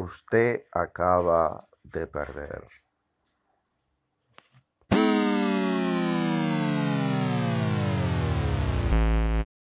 Usted acaba de perder.